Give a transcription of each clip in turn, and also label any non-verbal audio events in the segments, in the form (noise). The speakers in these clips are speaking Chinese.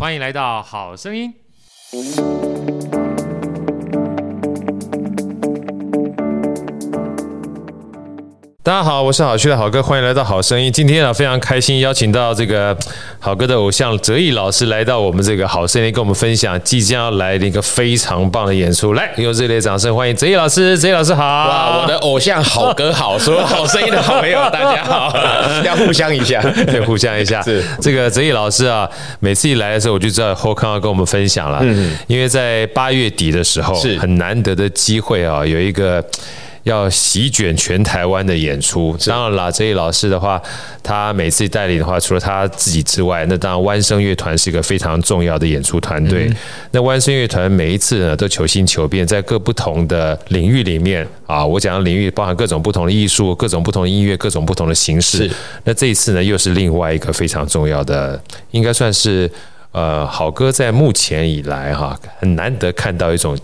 欢迎来到好声音。大家好，我是好趣的好哥，欢迎来到好声音。今天啊，非常开心邀请到这个好哥的偶像哲毅老师来到我们这个好声音，跟我们分享即将要来的一个非常棒的演出。来，用热烈掌声欢迎哲毅老师。哲毅老师好，哇，我的偶像好哥好，所有好声音的好朋友大家好，(laughs) 要互相一下，对，互相一下。(laughs) 是这个哲毅老师啊，每次一来的时候，我就知道后康要跟我们分享了。嗯，因为在八月底的时候，是很难得的机会啊，有一个。要席卷全台湾的演出，当然啦，这一老师的话，他每次带领的话，除了他自己之外，那当然湾声乐团是一个非常重要的演出团队。嗯、那湾声乐团每一次呢，都求新求变，在各不同的领域里面啊，我讲的领域包含各种不同的艺术、各种不同的音乐、各种不同的形式。那这一次呢，又是另外一个非常重要的，应该算是呃，好哥在目前以来哈，很难得看到一种。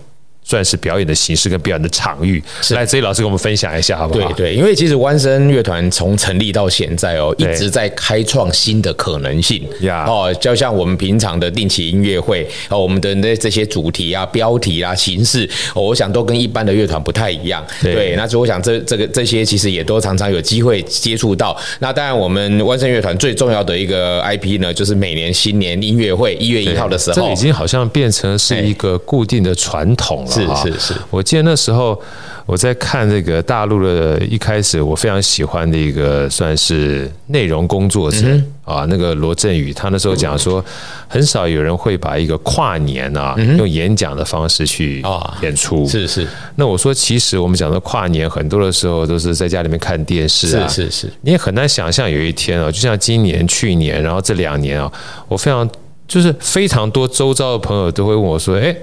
算是表演的形式跟表演的场域，是来哲毅老师跟我们分享一下好不好？对对，因为其实湾声乐团从成立到现在哦，一直在开创新的可能性呀。哦，就像我们平常的定期音乐会哦，我们的那这些主题啊、标题啊、形式，哦我想都跟一般的乐团不太一样。对，那所以我想这这个这些其实也都常常有机会接触到。那当然，我们湾声乐团最重要的一个 IP 呢，就是每年新年音乐会一月一号的时候，这已经好像变成是一个固定的传统了。是是是，我记得那时候我在看这个大陆的，一开始我非常喜欢的一个算是内容工作者啊，那个罗振宇，他那时候讲说，很少有人会把一个跨年啊，用演讲的方式去演出。是是，那我说其实我们讲的跨年，很多的时候都是在家里面看电视啊，是是是，你也很难想象有一天啊，就像今年、去年，然后这两年啊，我非常就是非常多周遭的朋友都会问我说，哎。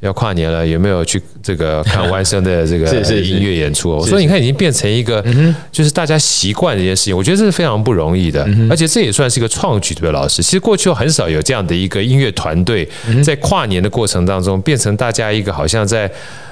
要跨年了，有没有去这个看外甥的这个 (laughs) 音乐演出？我说，你看已经变成一个，就是大家习惯的一件事情。我觉得这是非常不容易的，而且这也算是一个创举，对吧，老师？其实过去很少有这样的一个音乐团队，在跨年的过程当中，变成大家一个好像在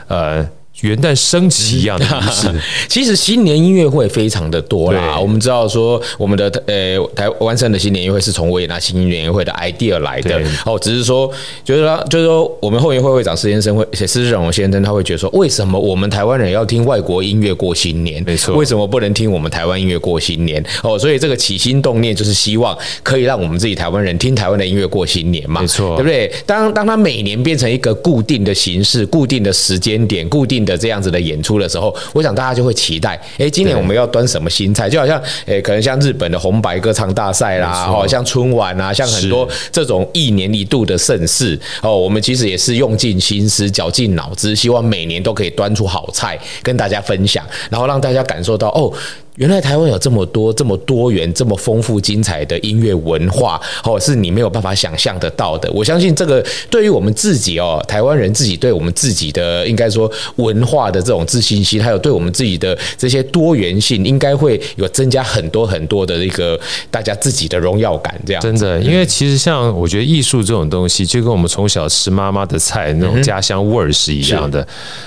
呃。元旦升旗一样的仪式，(laughs) 其实新年音乐会非常的多啦。我们知道说，我们的呃台湾省的新年音乐会是从维也纳新年音乐会的 idea 来的。哦，只是说，就是说，就是说，我们后援会会长施先生会，施志荣先生他会觉得说，为什么我们台湾人要听外国音乐过新年？没错，为什么不能听我们台湾音乐过新年？哦，所以这个起心动念就是希望可以让我们自己台湾人听台湾的音乐过新年嘛。没错，对不对？当当他每年变成一个固定的形式、固定的时间点、固定的这样子的演出的时候，我想大家就会期待，哎，今年我们要端什么新菜？就好像，哎，可能像日本的红白歌唱大赛啦，哦，像春晚啊，像很多这种一年一度的盛事，哦，我们其实也是用尽心思、绞尽脑汁，希望每年都可以端出好菜跟大家分享，然后让大家感受到，哦。原来台湾有这么多、这么多元、这么丰富、精彩的音乐文化，哦，是你没有办法想象得到的。我相信这个对于我们自己哦，台湾人自己对我们自己的应该说文化的这种自信心，还有对我们自己的这些多元性，应该会有增加很多很多的一个大家自己的荣耀感。这样真的，因为其实像我觉得艺术这种东西，就跟我们从小吃妈妈的菜那种家乡味儿是一样的。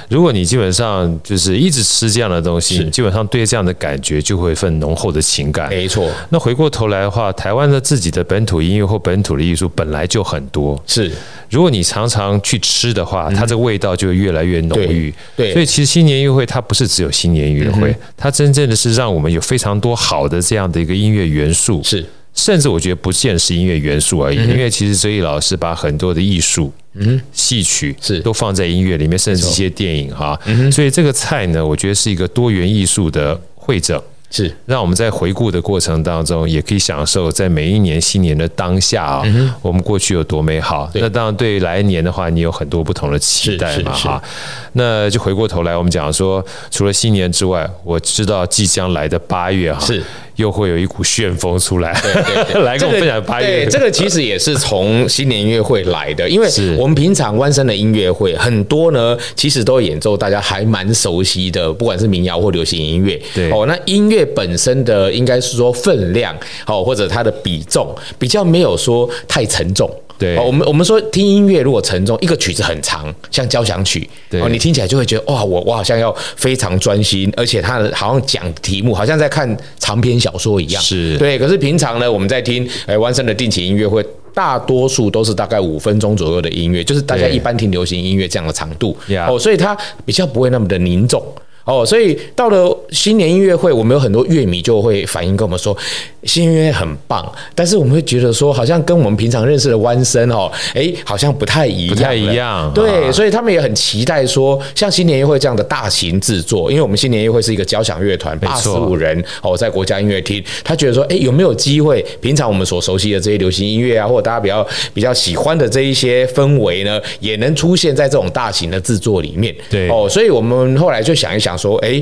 如果你基本上就是一直吃这样的东西，基本上对这样的感觉。就会一份浓厚的情感，没错。那回过头来的话，台湾的自己的本土音乐或本土的艺术本来就很多，是。如果你常常去吃的话，它这个味道就会越来越浓郁。对，所以其实新年音乐会它不是只有新年音乐会，它真正的是让我们有非常多好的这样的一个音乐元素，是。甚至我觉得不见是音乐元素而已，因为其实哲毅老师把很多的艺术。嗯，戏曲是。都放在音乐里面，甚至一些电影哈，所以这个菜呢，我觉得是一个多元艺术的汇整，是让我们在回顾的过程当中，也可以享受在每一年新年的当下啊，我们过去有多美好。那当然，对来年的话，你有很多不同的期待嘛哈。那就回过头来，我们讲说，除了新年之外，我知道即将来的八月哈是。又会有一股旋风出来，对对 (laughs) 对，来跟我分享八月。对，这个其实也是从新年音乐会来的，因为我们平常弯山的音乐会很多呢，其实都演奏大家还蛮熟悉的，不管是民谣或流行音乐。对哦，那音乐本身的应该是说分量，哦，或者它的比重比较没有说太沉重。对，我们我们说听音乐如果沉重，一个曲子很长，像交响曲，哦，你听起来就会觉得哇，我我好像要非常专心，而且它好像讲题目，好像在看长篇小说一样。是。对，可是平常呢，我们在听诶湾声的定期音乐会。大多数都是大概五分钟左右的音乐，就是大家一般听流行音乐这样的长度。哦，所以它比较不会那么的凝重哦，所以到了新年音乐会，我们有很多乐迷就会反映跟我们说。新音乐很棒，但是我们会觉得说，好像跟我们平常认识的弯声哦，哎，好像不太一样，不太一样。对，啊、所以他们也很期待说，像新年音乐会这样的大型制作，因为我们新年音乐会是一个交响乐团，八十五人哦，在国家音乐厅，他觉得说，哎，有没有机会？平常我们所熟悉的这些流行音乐啊，或者大家比较比较喜欢的这一些氛围呢，也能出现在这种大型的制作里面。对哦，所以我们后来就想一想说，哎，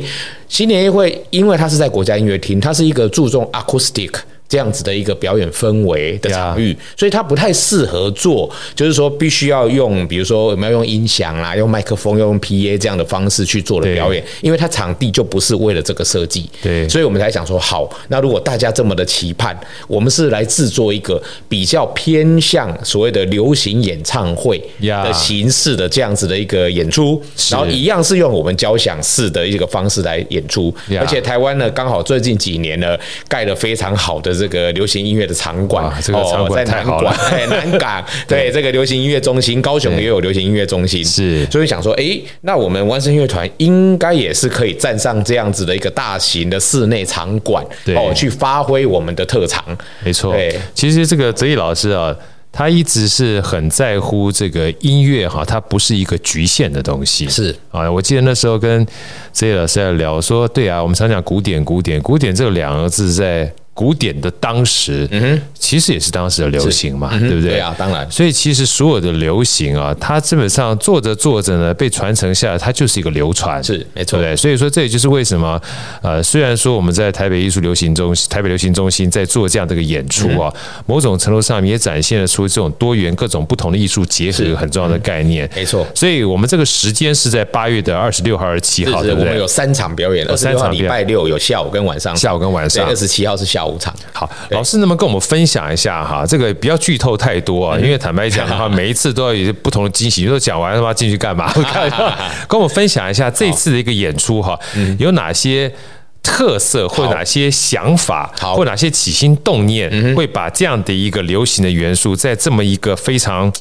新年音乐会，因为它是在国家音乐厅，它是一个注重 acoustic。这样子的一个表演氛围的场域，所以它不太适合做，就是说必须要用，比如说我们要用音响啦，用麦克风，要用 PA 这样的方式去做的表演，因为它场地就不是为了这个设计，对，所以我们才想说，好，那如果大家这么的期盼，我们是来制作一个比较偏向所谓的流行演唱会的形式的这样子的一个演出，然后一样是用我们交响式的一个方式来演出，而且台湾呢刚好最近几年呢盖了非常好的。这个流行音乐的场馆，这个场馆太好了，南港，(laughs) 对这个流行音乐中心，高雄也有流行音乐中心，是，所以想说，哎，那我们万声乐团应该也是可以站上这样子的一个大型的室内场馆，哦，去发挥我们的特长。没错，对，其实这个泽毅老师啊。他一直是很在乎这个音乐哈，它不是一个局限的东西。是啊，我记得那时候跟泽毅老师在聊说，对啊，我们常讲古典，古典，古典这两个字在。古典的当时，嗯哼，其实也是当时的流行嘛，对不对？对啊，当然。所以其实所有的流行啊，它基本上做着做着呢，被传承下来，它就是一个流传，是没错，对不对？所以说，这也就是为什么，呃，虽然说我们在台北艺术流行中心、台北流行中心在做这样的一个演出啊，某种程度上也展现了出这种多元、各种不同的艺术结合很重要的概念。没错。所以我们这个时间是在八月的二十六号、二十七号，对不对？我们有三场表演，二十六号礼拜六有下午跟晚上，下午跟晚上，二十七号是下午场。好。老师，能不能跟我们分享一下哈？这个不要剧透太多啊，因为坦白讲的话，(laughs) 每一次都要有不同的惊喜。你说讲完他妈进去干嘛？(laughs) 跟我们分享一下这次的一个演出哈，有哪些特色，或哪些想法，或哪些起心动念，会把这样的一个流行的元素，在这么一个非常。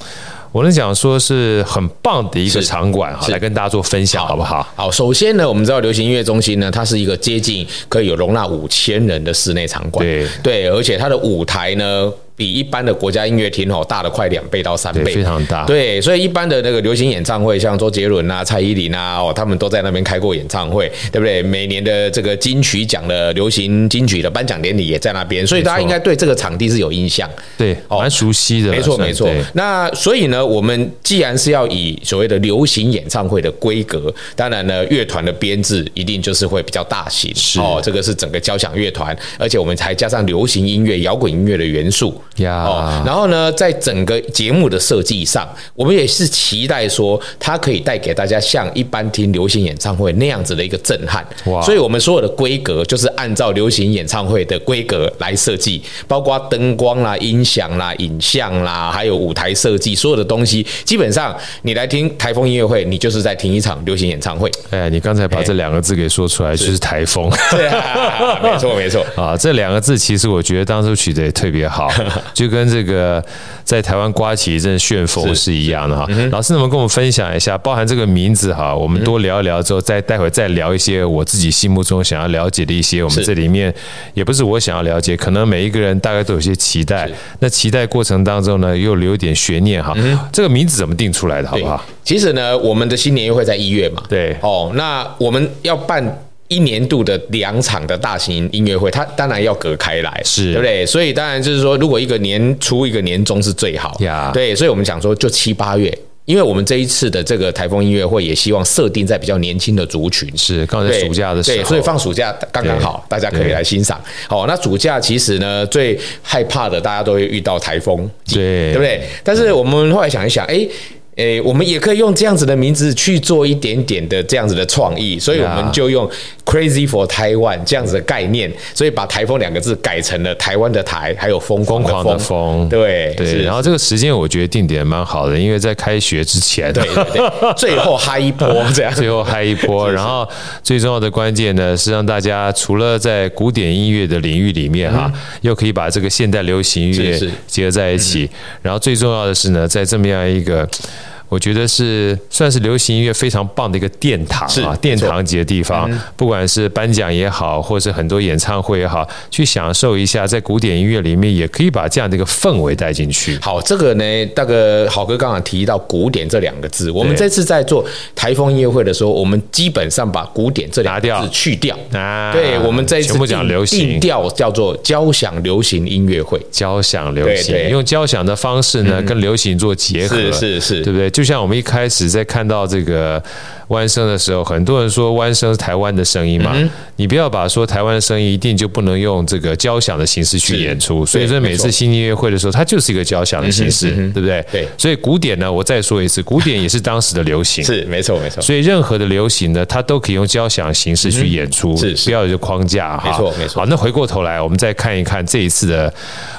我能讲说是很棒的一个场馆哈，来跟大家做分享，好不好？好，首先呢，我们知道流行音乐中心呢，它是一个接近可以有容纳五千人的室内场馆，对对，而且它的舞台呢。比一般的国家音乐厅哦大了快两倍到三倍，非常大。对，所以一般的那个流行演唱会，像周杰伦啊、蔡依林啊，哦，他们都在那边开过演唱会，对不对？每年的这个金曲奖的流行金曲的颁奖典礼也在那边，所以大家应该对这个场地是有印象，对，蛮熟悉的。没错，没错。那所以呢，我们既然是要以所谓的流行演唱会的规格，当然呢，乐团的编制一定就是会比较大型，是哦，这个是整个交响乐团，而且我们还加上流行音乐、摇滚音乐的元素。呀，哦，然后呢，在整个节目的设计上，我们也是期待说，它可以带给大家像一般听流行演唱会那样子的一个震撼。哇！所以我们所有的规格就是按照流行演唱会的规格来设计，包括灯光啦、音响啦、影像啦，还有舞台设计，所有的东西，基本上你来听台风音乐会，你就是在听一场流行演唱会。哎，你刚才把这两个字给说出来，就是台风。对啊，(laughs) 没错没错啊，这两个字其实我觉得当初取得也特别好。(laughs) (laughs) 就跟这个在台湾刮起一阵旋风是一样的哈。老师能不能跟我们分享一下，包含这个名字哈，我们多聊一聊之后，再待会再聊一些我自己心目中想要了解的一些，我们这里面也不是我想要了解，可能每一个人大概都有些期待。那期待过程当中呢，又留一点悬念哈。这个名字怎么定出来的，好不好？其实呢，我们的新年音乐会在一月嘛。对。哦，那我们要办。一年度的两场的大型音乐会，它当然要隔开来，是对不对？所以当然就是说，如果一个年初一个年终是最好，呀，对。所以我们讲说，就七八月，因为我们这一次的这个台风音乐会也希望设定在比较年轻的族群，是刚才暑假的时候，对，所以放暑假刚刚好，大家可以来欣赏。好，那暑假其实呢，最害怕的大家都会遇到台风，对，对不对？但是我们后来想一想，哎。诶，我们也可以用这样子的名字去做一点点的这样子的创意，所以我们就用 Crazy for Taiwan 这样子的概念，所以把台风两个字改成了台湾的台，还有疯狂的疯，对对。然后这个时间我觉得定点蛮好的，因为在开学之前，对对对，(laughs) 最后嗨一波这样，最后嗨一波。然后最重要的关键呢，是让大家除了在古典音乐的领域里面哈，又可以把这个现代流行音乐结合在一起。然后最重要的是呢，在这么样一个。我觉得是算是流行音乐非常棒的一个殿堂啊，殿堂级的地方，不管是颁奖也好，或是很多演唱会也好，去享受一下，在古典音乐里面也可以把这样的一个氛围带进去。好，这个呢，大哥好哥刚刚提到“古典”这两个字，我们这次在做台风音乐会的时候，我们基本上把“古典”这两个字去掉。啊。对，我们这一次讲流行。定调叫做交响流行音乐会，交响流行，用交响的方式呢，跟流行做结合，是是是，对不对？就就像我们一开始在看到这个弯声的时候，很多人说弯声是台湾的声音嘛，你不要把说台湾的声音一定就不能用这个交响的形式去演出。所以说每次新音乐会的时候，它就是一个交响的形式，对不对？对。所以古典呢，我再说一次，古典也是当时的流行，(laughs) 是没错没错。所以任何的流行呢，它都可以用交响形式去演出，是不要有框架哈。没错没错。好，那回过头来，我们再看一看这一次的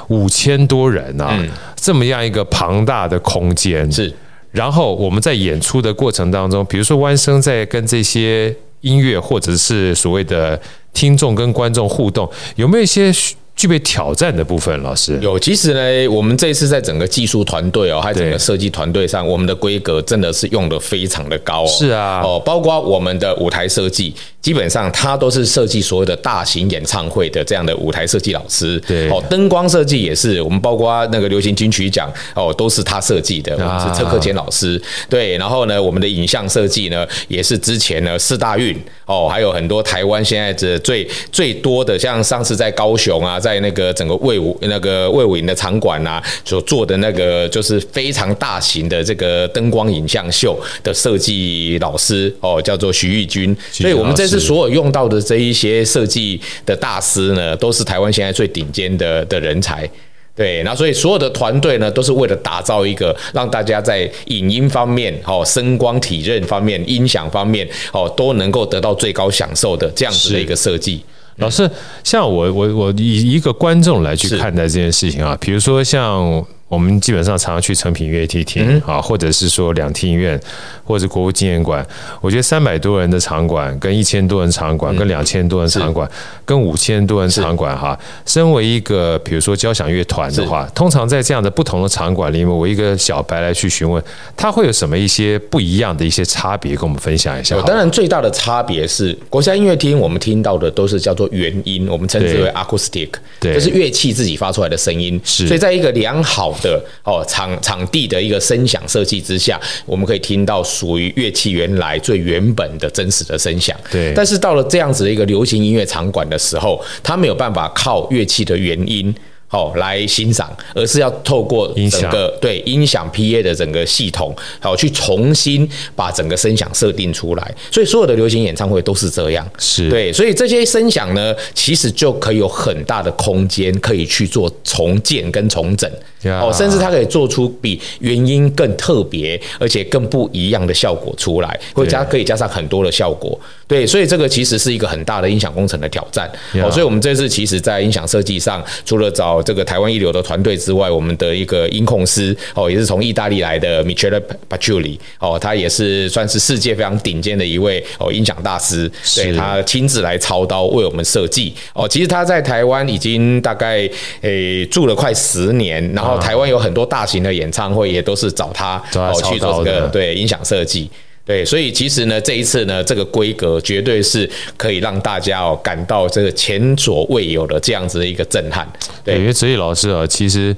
五千多人啊，这么样一个庞大的空间是。然后我们在演出的过程当中，比如说弯生在跟这些音乐或者是所谓的听众跟观众互动，有没有一些具备挑战的部分？老师有，其实呢，我们这次在整个技术团队哦，还有整个设计团队上，我们的规格真的是用得非常的高哦。是啊，哦，包括我们的舞台设计。基本上，他都是设计所有的大型演唱会的这样的舞台设计老师。对，哦，灯光设计也是我们，包括那个流行金曲奖哦，都是他设计的。我们是车克谦老师。对，然后呢，我们的影像设计呢，也是之前呢四大运哦，还有很多台湾现在这最最多的，像上次在高雄啊，在那个整个魏武那个魏武营的场馆啊，所做的那个就是非常大型的这个灯光影像秀的设计老师哦，叫做徐玉军。所以我们这次。所有用到的这一些设计的大师呢，都是台湾现在最顶尖的的人才，对，那所以所有的团队呢，都是为了打造一个让大家在影音方面、哦声光体认方面、音响方面，哦都能够得到最高享受的这样子的一个设计。老师，像我我我以一个观众来去看待这件事情啊，比如说像。我们基本上常常去成品音乐厅听啊，或者是说两厅院，或者是国务纪念馆。我觉得三百多人的场馆，跟一千多人场馆，跟两千多人场馆，跟五千多人场馆哈。身为一个比如说交响乐团的话，通常在这样的不同的场馆里面，我一个小白来去询问，他会有什么一些不一样的一些差别，跟我们分享一下。当然，最大的差别是国家音乐厅，我们听到的都是叫做原音，我们称之为 acoustic，对，就是乐器自己发出来的声音。是，所以在一个良好的哦，场场地的一个声响设计之下，我们可以听到属于乐器原来最原本的真实的声响。对，但是到了这样子的一个流行音乐场馆的时候，它没有办法靠乐器的原音。好来欣赏，而是要透过整个对音响 PA 的整个系统，好去重新把整个声响设定出来。所以所有的流行演唱会都是这样，是对。所以这些声响呢，其实就可以有很大的空间可以去做重建跟重整。哦，甚至它可以做出比原音更特别，而且更不一样的效果出来，或加可以加上很多的效果。对，所以这个其实是一个很大的音响工程的挑战。哦，所以我们这次其实在音响设计上，除了找这个台湾一流的团队之外，我们的一个音控师哦，也是从意大利来的 Michele Paciuli 哦，他也是算是世界非常顶尖的一位哦音响大师，对，他亲自来操刀为我们设计。哦，其实他在台湾已经大概诶住了快十年，然后。台湾有很多大型的演唱会，也都是找他哦去做这个对音响设计，对，所以其实呢，这一次呢，这个规格绝对是可以让大家哦感到这个前所未有的这样子的一个震撼。对，因为哲毅老师啊，其实。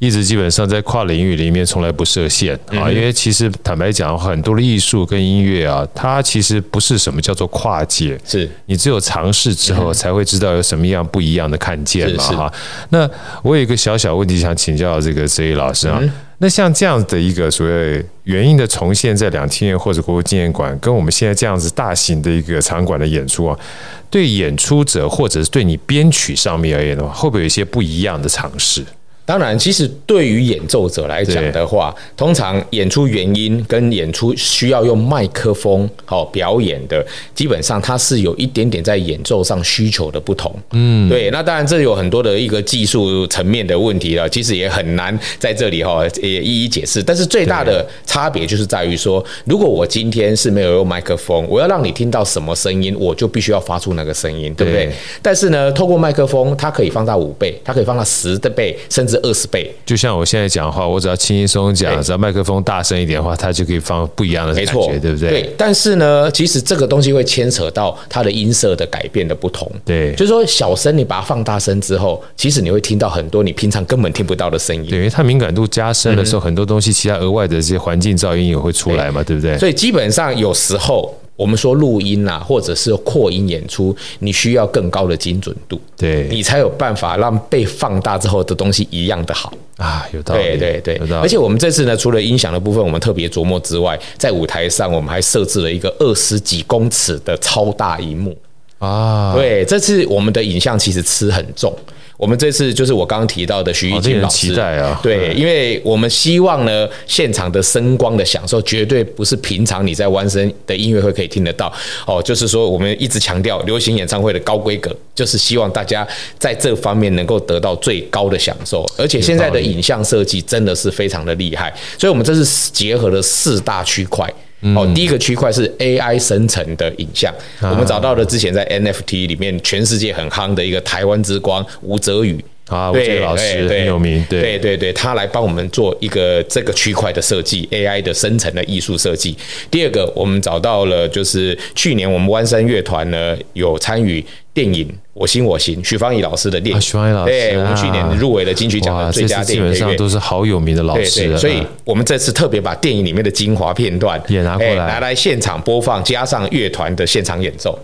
一直基本上在跨领域里面从来不设限啊，因为其实坦白讲，很多的艺术跟音乐啊，它其实不是什么叫做跨界，是。你只有尝试之后才会知道有什么样不一样的看见嘛哈。那我有一个小小问题想请教这个哲毅老师啊，那像这样的一个所谓原因的重现，在两厅院或者国父纪念馆，跟我们现在这样子大型的一个场馆的演出啊，对演出者或者是对你编曲上面而言的话，会不会有一些不一样的尝试？当然，其实对于演奏者来讲的话，通常演出原音跟演出需要用麦克风好表演的，基本上它是有一点点在演奏上需求的不同。嗯，对。那当然，这有很多的一个技术层面的问题了，其实也很难在这里哈也一一解释。但是最大的差别就是在于说，如果我今天是没有用麦克风，我要让你听到什么声音，我就必须要发出那个声音，对不对？但是呢，透过麦克风，它可以放大五倍，它可以放大十的倍，甚至二十倍。就像我现在讲话，我只要轻轻松松讲，只要麦克风大声一点的话，它就可以放不一样的感觉，对不对？对。但是呢，其实这个东西会牵扯到它的音色的改变的不同。对，就是说小声你把它放大声之后，其实你会听到很多你平常根本听不到的声音。对，因为它敏感度加深的时候，嗯、很多东西其他额外的这些环境噪音也会出来嘛，对，对不对？所以基本上有时候。我们说录音啊，或者是扩音演出，你需要更高的精准度，对，你才有办法让被放大之后的东西一样的好。啊，有道理，对对对，而且我们这次呢，除了音响的部分我们特别琢磨之外，在舞台上我们还设置了一个二十几公尺的超大荧幕。啊，对，这次我们的影像其实吃很重。我们这次就是我刚刚提到的徐玉金老师，期待啊！对，因为我们希望呢，现场的声光的享受绝对不是平常你在湾声的音乐会可以听得到哦。就是说，我们一直强调流行演唱会的高规格，就是希望大家在这方面能够得到最高的享受。而且现在的影像设计真的是非常的厉害，所以我们这是结合了四大区块。哦，第一个区块是 AI 生成的影像，我们找到了之前在 NFT 里面全世界很夯的一个台湾之光吴泽宇啊，吴哲宇老师很有名，对对对对，他来帮我们做一个这个区块的设计，AI 的生成的艺术设计。第二个，我们找到了就是去年我们湾山乐团呢有参与。电影《我心我行》，许芳宜老师的电影，许芳宜老师，对，我们去年入围了金曲奖的最佳电影，基本上都是好有名的老师，对对，所以我们这次特别把电影里面的精华片段也拿过来，拿来现场播放，加上乐团的现场演奏。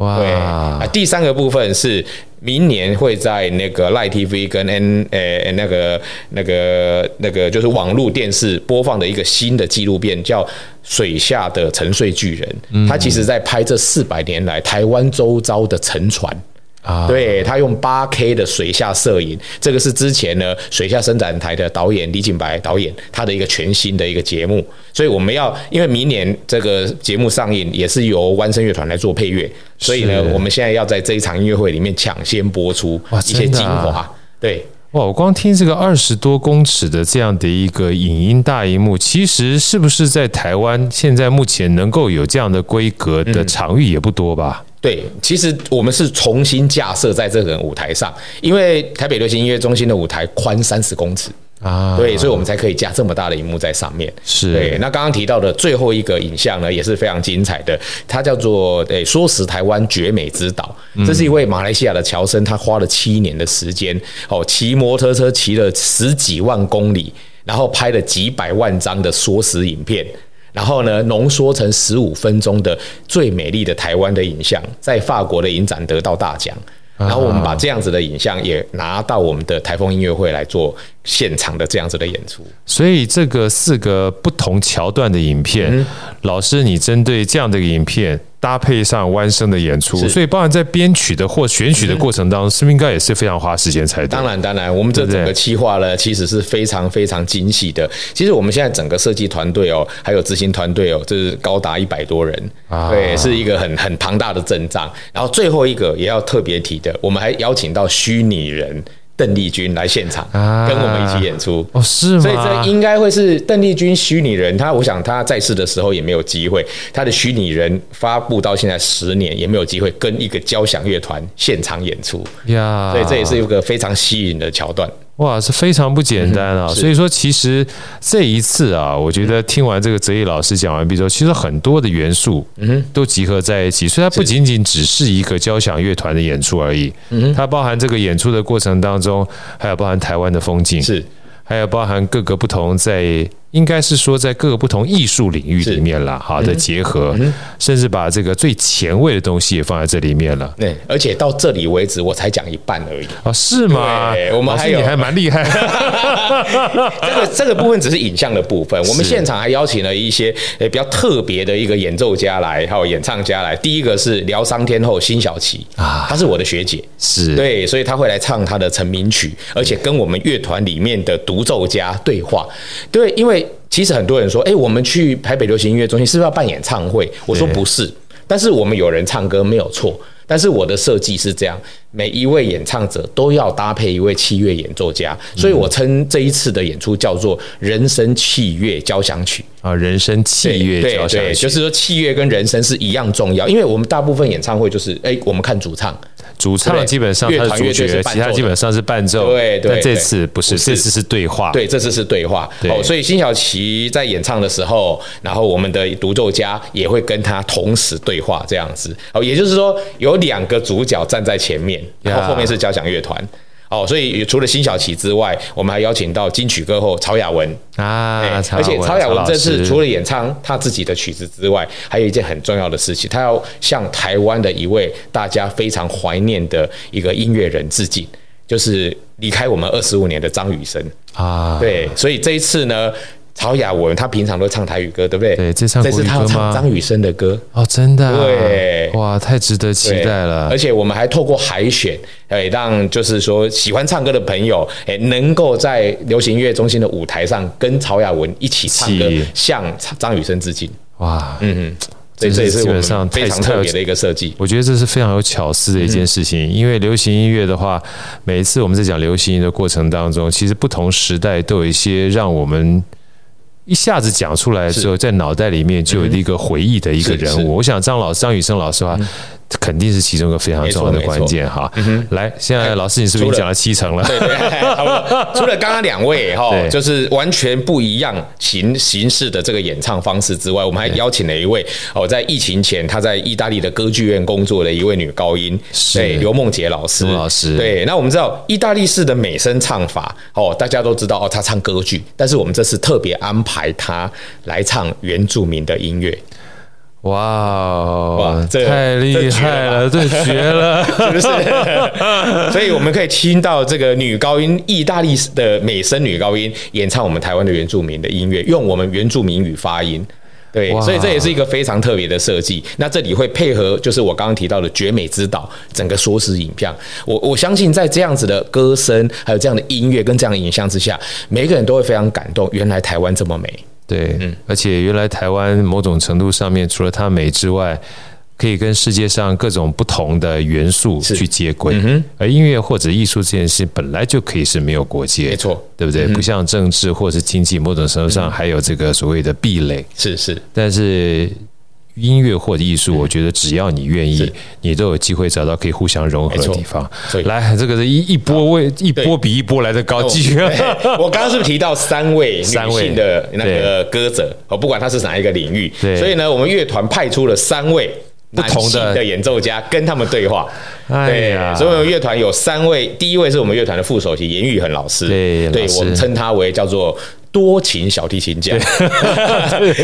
哇！啊，第三个部分是明年会在那个 Line TV 跟 N 呃那个那个那个就是网络电视播放的一个新的纪录片，叫《水下的沉睡巨人》。他其实在拍这四百年来台湾周遭的沉船。啊，对，他用八 K 的水下摄影，这个是之前呢水下伸展台的导演李景白导演他的一个全新的一个节目，所以我们要因为明年这个节目上映也是由弯声乐团来做配乐，所以呢我们现在要在这一场音乐会里面抢先播出一些精华。对，哇，我光听这个二十多公尺的这样的一个影音大荧幕，其实是不是在台湾现在目前能够有这样的规格的场域也不多吧？对，其实我们是重新架设在这个舞台上，因为台北流行音乐中心的舞台宽三十公尺啊，对，所以我们才可以架这么大的荧幕在上面。是，对。那刚刚提到的最后一个影像呢，也是非常精彩的，它叫做“诶说时台湾绝美之岛”，这是一位马来西亚的侨生，他花了七年的时间，哦，骑摩托车骑了十几万公里，然后拍了几百万张的缩时影片。然后呢，浓缩成十五分钟的最美丽的台湾的影像，在法国的影展得到大奖。然后我们把这样子的影像也拿到我们的台风音乐会来做现场的这样子的演出。所以这个四个不同桥段的影片，嗯、老师，你针对这样的影片。搭配上弯声的演出，所以包含在编曲的或选曲的过程当中，是不是应该也是非常花时间才对？当然，当然，我们这整个企划呢，其实是非常非常精细的。其实我们现在整个设计团队哦，还有执行团队哦，这是高达一百多人，对，是一个很很庞大的阵仗。然后最后一个也要特别提的，我们还邀请到虚拟人。邓丽君来现场跟我们一起演出哦，是吗？所以这应该会是邓丽君虚拟人。他我想他在世的时候也没有机会，他的虚拟人发布到现在十年也没有机会跟一个交响乐团现场演出呀。所以这也是一个非常吸引的桥段。哇，是非常不简单啊！(laughs) 所以说，其实这一次啊，我觉得听完这个泽毅老师讲完毕之后，其实很多的元素，嗯，都集合在一起。所以它不仅仅只是一个交响乐团的演出而已，嗯，它包含这个演出的过程当中，还有包含台湾的风景，是，还有包含各个不同在应该是说，在各个不同艺术领域里面了，好的结合，甚至把这个最前卫的东西也放在这里面了。对，而且到这里为止，我才讲一半而已。啊，是吗？我们还有，你还蛮厉害。(laughs) 这个这个部分只是影像的部分。我们现场还邀请了一些诶比较特别的一个演奏家来，还有演唱家来。第一个是疗伤天后辛晓琪啊，她是我的学姐，是对，所以她会来唱她的成名曲，而且跟我们乐团里面的独奏家对话。对，因为。其实很多人说，哎，我们去台北流行音乐中心是不是要办演唱会？我说不是，但是我们有人唱歌没有错。但是我的设计是这样，每一位演唱者都要搭配一位器乐演奏家，所以我称这一次的演出叫做“人生器乐交响曲”啊，人生器乐交响曲，对对，就是说器乐跟人生是一样重要，因为我们大部分演唱会就是，哎，我们看主唱。主唱基本上他是主角，其他基本上是伴奏。对对，但这次不是，这次是对话。对，这次是对话。哦，所以辛晓琪在演唱的时候，然后我们的独奏家也会跟他同时对话，这样子。哦，也就是说有两个主角站在前面，然后后面是交响乐团。哦，所以除了辛晓琪之外，我们还邀请到金曲歌后曹雅文啊，而且曹雅文这次除了演唱他自己的曲子之外，还有一件很重要的事情，他要向台湾的一位大家非常怀念的一个音乐人致敬，就是离开我们二十五年的张雨生啊。对，所以这一次呢。曹雅文，他平常都唱台语歌，对不对？对，这唱？这次他要唱张雨生的歌哦，真的、啊，对，哇，太值得期待了。而且我们还透过海选，哎，让就是说喜欢唱歌的朋友，哎，能够在流行音乐中心的舞台上跟曹雅文一起唱歌，向张雨生致敬。哇，嗯嗯，这这也是基本上非常特别的一个设计。我觉得这是非常有巧思的一件事情，嗯、因为流行音乐的话，每一次我们在讲流行音乐的过程当中，其实不同时代都有一些让我们。一下子讲出来的时候，在脑袋里面就有一个回忆的一个人物。我想张老师张雨生老师的话，肯定是其中一个非常重要的关键哈。来，现在老师你是不是讲了七成了？对对，(laughs) 除了刚刚两位哈，就是完全不一样形形式的这个演唱方式之外，我们还邀请了一位哦，在疫情前他在意大利的歌剧院工作的一位女高音，对，刘梦洁老师。老师，对，那我们知道意大利式的美声唱法哦，大家都知道哦，他唱歌剧，但是我们这次特别安排他来唱原住民的音乐。哇哦，这太厉害了，这绝了，(laughs) 是不是？(laughs) 所以我们可以听到这个女高音，意大利的美声女高音演唱我们台湾的原住民的音乐，用我们原住民语发音。对，所以这也是一个非常特别的设计。那这里会配合，就是我刚刚提到的绝美之岛整个缩时影像。我我相信在这样子的歌声，还有这样的音乐跟这样的影像之下，每个人都会非常感动。原来台湾这么美。对，而且原来台湾某种程度上面，除了它美之外，可以跟世界上各种不同的元素去接轨。嗯、而音乐或者艺术这件事本来就可以是没有国界，没错，对不对？嗯、不像政治或者是经济，某种程度上还有这个所谓的壁垒。是是，但是。音乐或者艺术，我觉得只要你愿意，你都有机会找到可以互相融合的地方。来，这个是一一波位，一波比一波来的高级。我刚刚是不是提到三位 (laughs) 女性的那个歌者？哦，不管他是哪一个领域，所以呢，我们乐团派出了三位不同的。演奏家跟他们对话。对，所以我们乐团有三位，第一位是我们乐团的副首席严玉恒老师，对，对我们称他为叫做。多情小提琴家，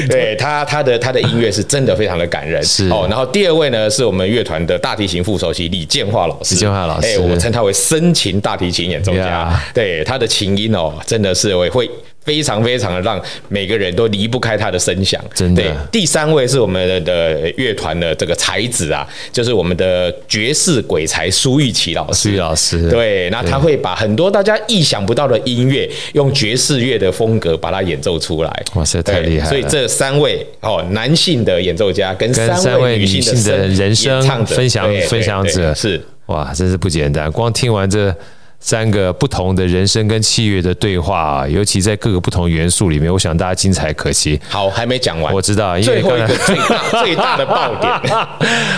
对 (laughs) 他他的他的音乐是真的非常的感人。是哦，然后第二位呢是我们乐团的大提琴副首席李建华老师，李建华老师，哎，我们称他为深情大提琴演奏家。对他的琴音哦，真的是会会。非常非常的让每个人都离不开他的声响，真的。第三位是我们的乐团的这个才子啊，就是我们的爵士鬼才苏玉琪老师。苏玉老师，对，那他会把很多大家意想不到的音乐，用爵士乐的风格把它演奏出来。哇塞，太厉害了！所以这三位哦，男性的演奏家跟三位女性的人声分享分享者是哇，真是不简单。光听完这。三个不同的人生跟器乐的对话啊，尤其在各个不同元素里面，我想大家精彩可期。好，还没讲完，我知道，因为最后一个最大 (laughs) 最大的爆点，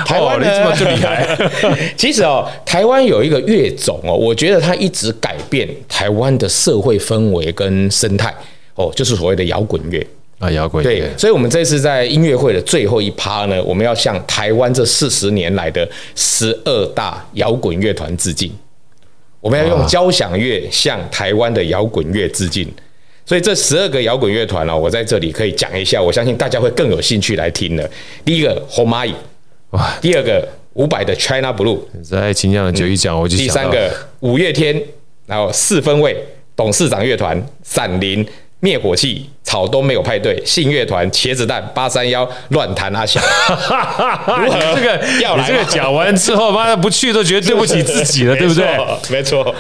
台湾呢这么厉害。(laughs) 其实哦，台湾有一个乐种哦，我觉得它一直改变台湾的社会氛围跟生态哦，就是所谓的摇滚乐啊，摇滚乐。对，所以我们这次在音乐会的最后一趴呢，我们要向台湾这四十年来的十二大摇滚乐团致敬。我们要用交响乐向台湾的摇滚乐致敬。所以这十二个摇滚乐团呢，我在这里可以讲一下，我相信大家会更有兴趣来听的。第一个红蚂蚁，哇！第二个伍佰的 China Blue，在秦将的九一讲，我就第三个五月天，然后四分卫董事长乐团闪灵。灭火器、草东没有派对、信乐团、茄子蛋、八三夭、乱弹阿翔，(laughs) 如何？这个要来？这个讲完之后，妈的不去都觉得对不起自己了，(laughs) 对不对？没错，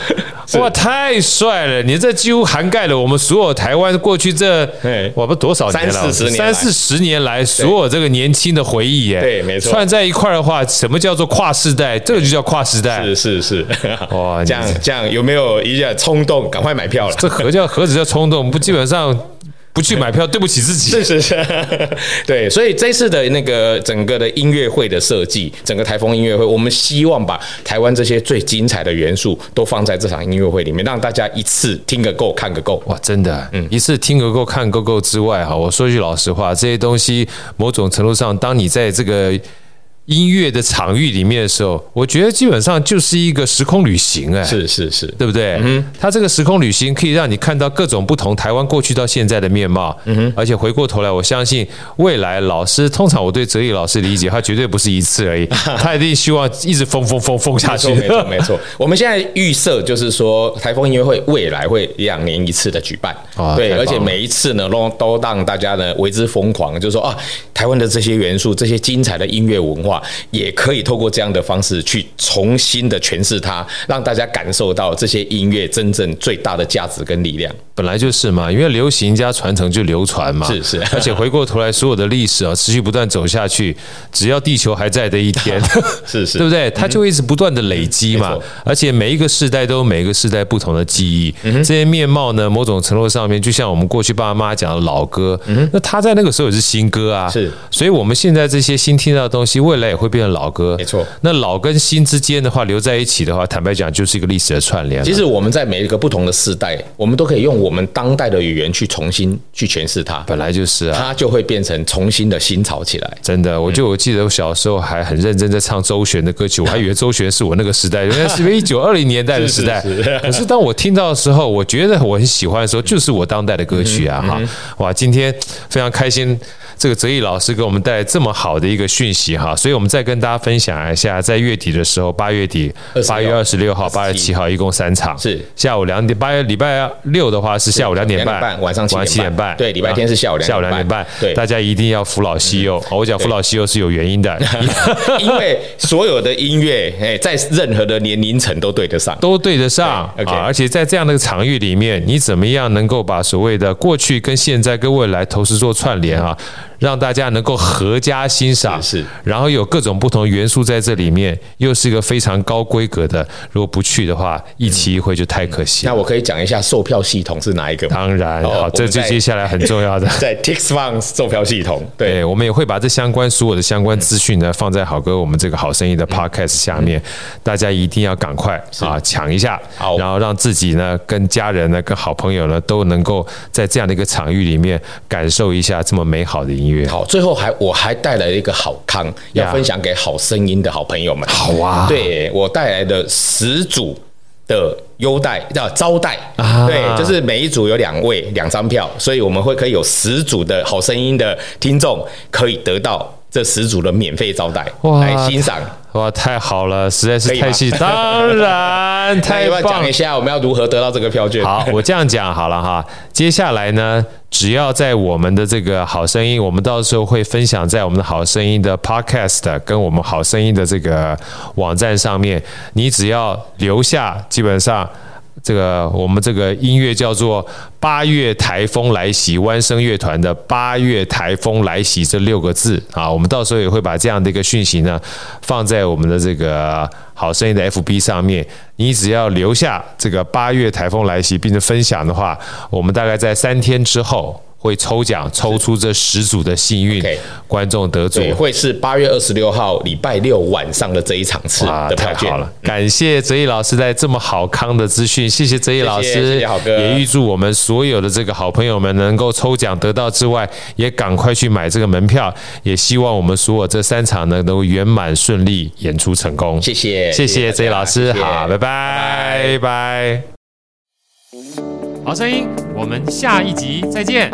哇，太帅了！你这几乎涵盖了我们所有台湾过去这，我不多少年了，三四十年，三四十年来所有这个年轻的回忆耶。对，没错。串在一块的话，什么叫做跨世代？这个就叫跨世代。是是是，哇，(laughs) 这样这样有没有一点冲动？赶快买票了。这何叫何止叫冲动？不，基本上。不去买票，对不起自己。是是是，(laughs) 对，所以这次的那个整个的音乐会的设计，整个台风音乐会，我们希望把台湾这些最精彩的元素都放在这场音乐会里面，让大家一次听个够，看个够。哇，真的，嗯，一次听个够，看个够之外，哈，我说句老实话，这些东西某种程度上，当你在这个。音乐的场域里面的时候，我觉得基本上就是一个时空旅行，哎，是是是，对不对？嗯，它这个时空旅行可以让你看到各种不同台湾过去到现在的面貌，嗯哼，而且回过头来，我相信未来老师，通常我对哲毅老师理解，他绝对不是一次而已，(laughs) 他一定希望一直疯疯疯疯下去。没错没错，(laughs) 我们现在预设就是说，台风音乐会未来会两年一次的举办，对，而且每一次呢，都都让大家呢为之疯狂，就是说啊，台湾的这些元素，这些精彩的音乐文化。也可以透过这样的方式去重新的诠释它，让大家感受到这些音乐真正最大的价值跟力量。本来就是嘛，因为流行加传承就流传嘛，是是。而且回过头来，所有的历史啊，持续不断走下去，只要地球还在的一天，是 (laughs) 是，(laughs) 对不对？它就会一直不断的累积嘛。而且每一个世代都有每一个世代不同的记忆，这些面貌呢，某种程度上面，就像我们过去爸爸妈妈讲的老歌，那他在那个时候也是新歌啊，是。所以我们现在这些新听到的东西，未来也会变成。老歌没错，那老跟新之间的话留在一起的话，坦白讲就是一个历史的串联。其实我们在每一个不同的世代，我们都可以用我们当代的语言去重新去诠释它。本来就是啊，它就会变成重新的新潮起来。真的，我就我记得我小时候还很认真在唱周璇的歌曲，(laughs) 我还以为周璇是我那个时代，原来是一九二零年代的时代。(laughs) 可是当我听到的时候，我觉得我很喜欢的时候，就是我当代的歌曲啊！哈，哇，今天非常开心。这个泽毅老师给我们带来这么好的一个讯息哈，所以我们再跟大家分享一下，在月底的时候，八月底，八月二十六号、八月七号，一共三场，是下午两点。八月礼拜六的话是下午两点半，晚上七点半。对，礼拜天是下午下午两点半。对，大家一定要扶老西幼。我讲扶老西幼是有原因的，(laughs) (laughs) 因为所有的音乐，哎，在任何的年龄层都对得上，都对得上啊。而且在这样的一个场域里面，你怎么样能够把所谓的过去跟现在跟未来同时做串联啊？让大家能够合家欣赏，是，然后有各种不同元素在这里面，又是一个非常高规格的。如果不去的话，一期一会就太可惜。那我可以讲一下售票系统是哪一个吗？当然，好，这就接下来很重要的，(laughs) 在 TixFun 售票系统。对，我们也会把这相关所有的相关资讯呢放在好哥我们这个好生意的 Podcast 下面，大家一定要赶快啊抢一下，好，然后让自己呢跟家人呢跟好朋友呢都能够在这样的一个场域里面感受一下这么美好的音。好，最后还我还带来了一个好康，要分享给好声音的好朋友们。好啊，对我带来的十组的优待叫招待，对，就是每一组有两位两张票，所以我们会可以有十组的好声音的听众可以得到这十组的免费招待来欣赏。哇，太好了，实在是太细，当然太 (laughs) 棒。讲一下我们要如何得到这个票券？好，我这样讲好了哈。接下来呢，只要在我们的这个好声音，我们到时候会分享在我们的好声音的 Podcast 跟我们好声音的这个网站上面。你只要留下，基本上。这个我们这个音乐叫做“八月台风来袭”，弯声乐团的“八月台风来袭”这六个字啊，我们到时候也会把这样的一个讯息呢放在我们的这个好声音的 FB 上面。你只要留下这个“八月台风来袭”并且分享的话，我们大概在三天之后。会抽奖抽出这十组的幸运观众得主，会是八月二十六号礼拜六晚上的这一场次的票券。太好了，感谢泽毅老师在这么好康的资讯，谢谢泽毅老师，谢谢好哥，也预祝我们所有的这个好朋友们能够抽奖得到之外，也赶快去买这个门票，也希望我们所有这三场呢都圆满顺利演出成功。谢谢，谢谢泽毅老师，好，拜拜，拜拜。好声音，我们下一集再见。